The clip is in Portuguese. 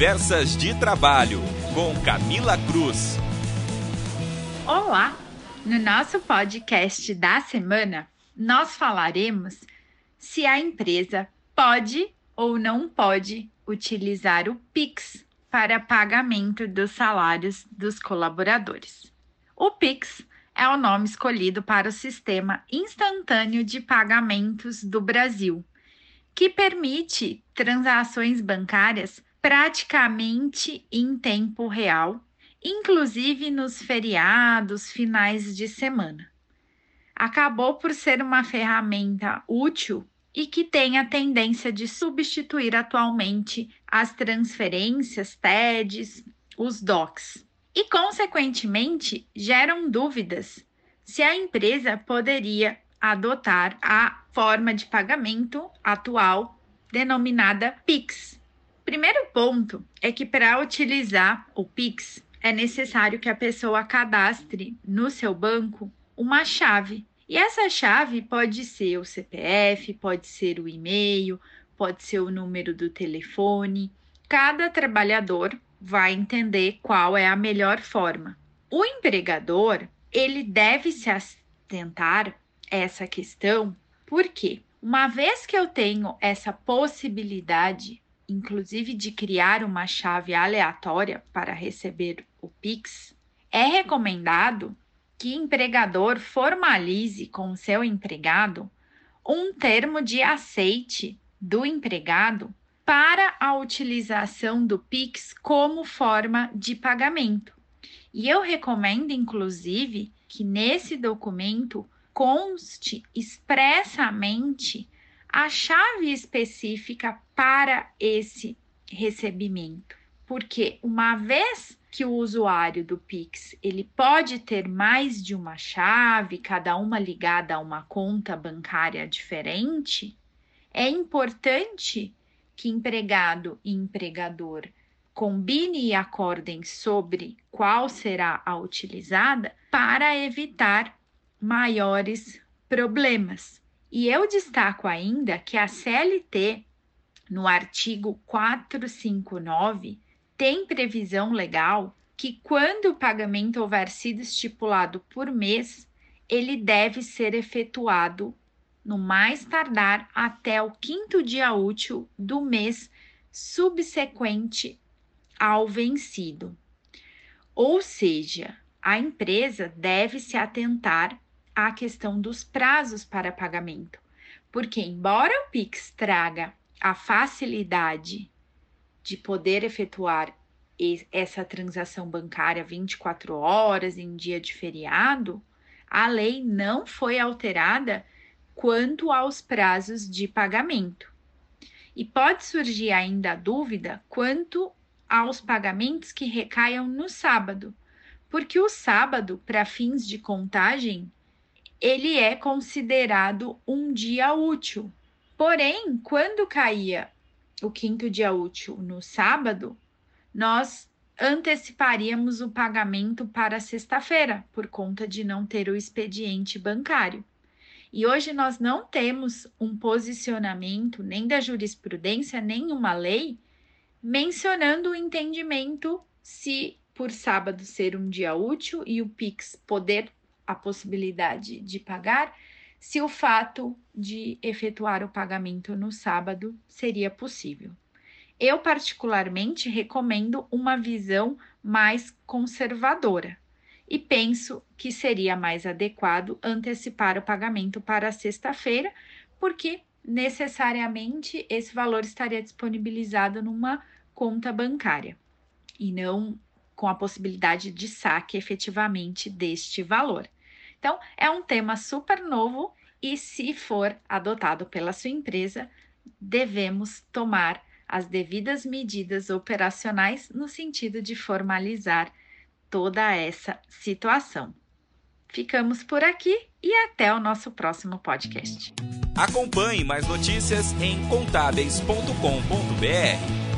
Conversas de Trabalho, com Camila Cruz. Olá! No nosso podcast da semana, nós falaremos se a empresa pode ou não pode utilizar o Pix para pagamento dos salários dos colaboradores. O Pix é o nome escolhido para o sistema instantâneo de pagamentos do Brasil, que permite transações bancárias praticamente em tempo real, inclusive nos feriados, finais de semana. Acabou por ser uma ferramenta útil e que tem a tendência de substituir atualmente as transferências, TEDs, os DOCs. E, consequentemente, geram dúvidas se a empresa poderia adotar a forma de pagamento atual denominada PIX, Primeiro ponto é que para utilizar o Pix é necessário que a pessoa cadastre no seu banco uma chave. E essa chave pode ser o CPF, pode ser o e-mail, pode ser o número do telefone. Cada trabalhador vai entender qual é a melhor forma. O empregador, ele deve se atentar essa questão, porque uma vez que eu tenho essa possibilidade inclusive de criar uma chave aleatória para receber o Pix, é recomendado que empregador formalize com seu empregado um termo de aceite do empregado para a utilização do Pix como forma de pagamento. E eu recomendo, inclusive, que nesse documento conste expressamente a chave específica para esse recebimento. Porque uma vez que o usuário do Pix ele pode ter mais de uma chave, cada uma ligada a uma conta bancária diferente, é importante que empregado e empregador combinem e acordem sobre qual será a utilizada para evitar maiores problemas. E eu destaco ainda que a CLT, no artigo 459, tem previsão legal que, quando o pagamento houver sido estipulado por mês, ele deve ser efetuado no mais tardar até o quinto dia útil do mês subsequente ao vencido. Ou seja, a empresa deve se atentar a questão dos prazos para pagamento, porque, embora o Pix traga a facilidade de poder efetuar essa transação bancária 24 horas em dia de feriado, a lei não foi alterada quanto aos prazos de pagamento. E pode surgir ainda a dúvida quanto aos pagamentos que recaiam no sábado, porque o sábado, para fins de contagem, ele é considerado um dia útil. Porém, quando caía o quinto dia útil no sábado, nós anteciparíamos o pagamento para sexta-feira, por conta de não ter o expediente bancário. E hoje nós não temos um posicionamento nem da jurisprudência, nem uma lei mencionando o entendimento se por sábado ser um dia útil e o Pix poder a possibilidade de pagar se o fato de efetuar o pagamento no sábado seria possível. Eu, particularmente, recomendo uma visão mais conservadora e penso que seria mais adequado antecipar o pagamento para sexta-feira, porque necessariamente esse valor estaria disponibilizado numa conta bancária e não com a possibilidade de saque efetivamente deste valor. Então, é um tema super novo e, se for adotado pela sua empresa, devemos tomar as devidas medidas operacionais no sentido de formalizar toda essa situação. Ficamos por aqui e até o nosso próximo podcast. Acompanhe mais notícias em contábeis.com.br.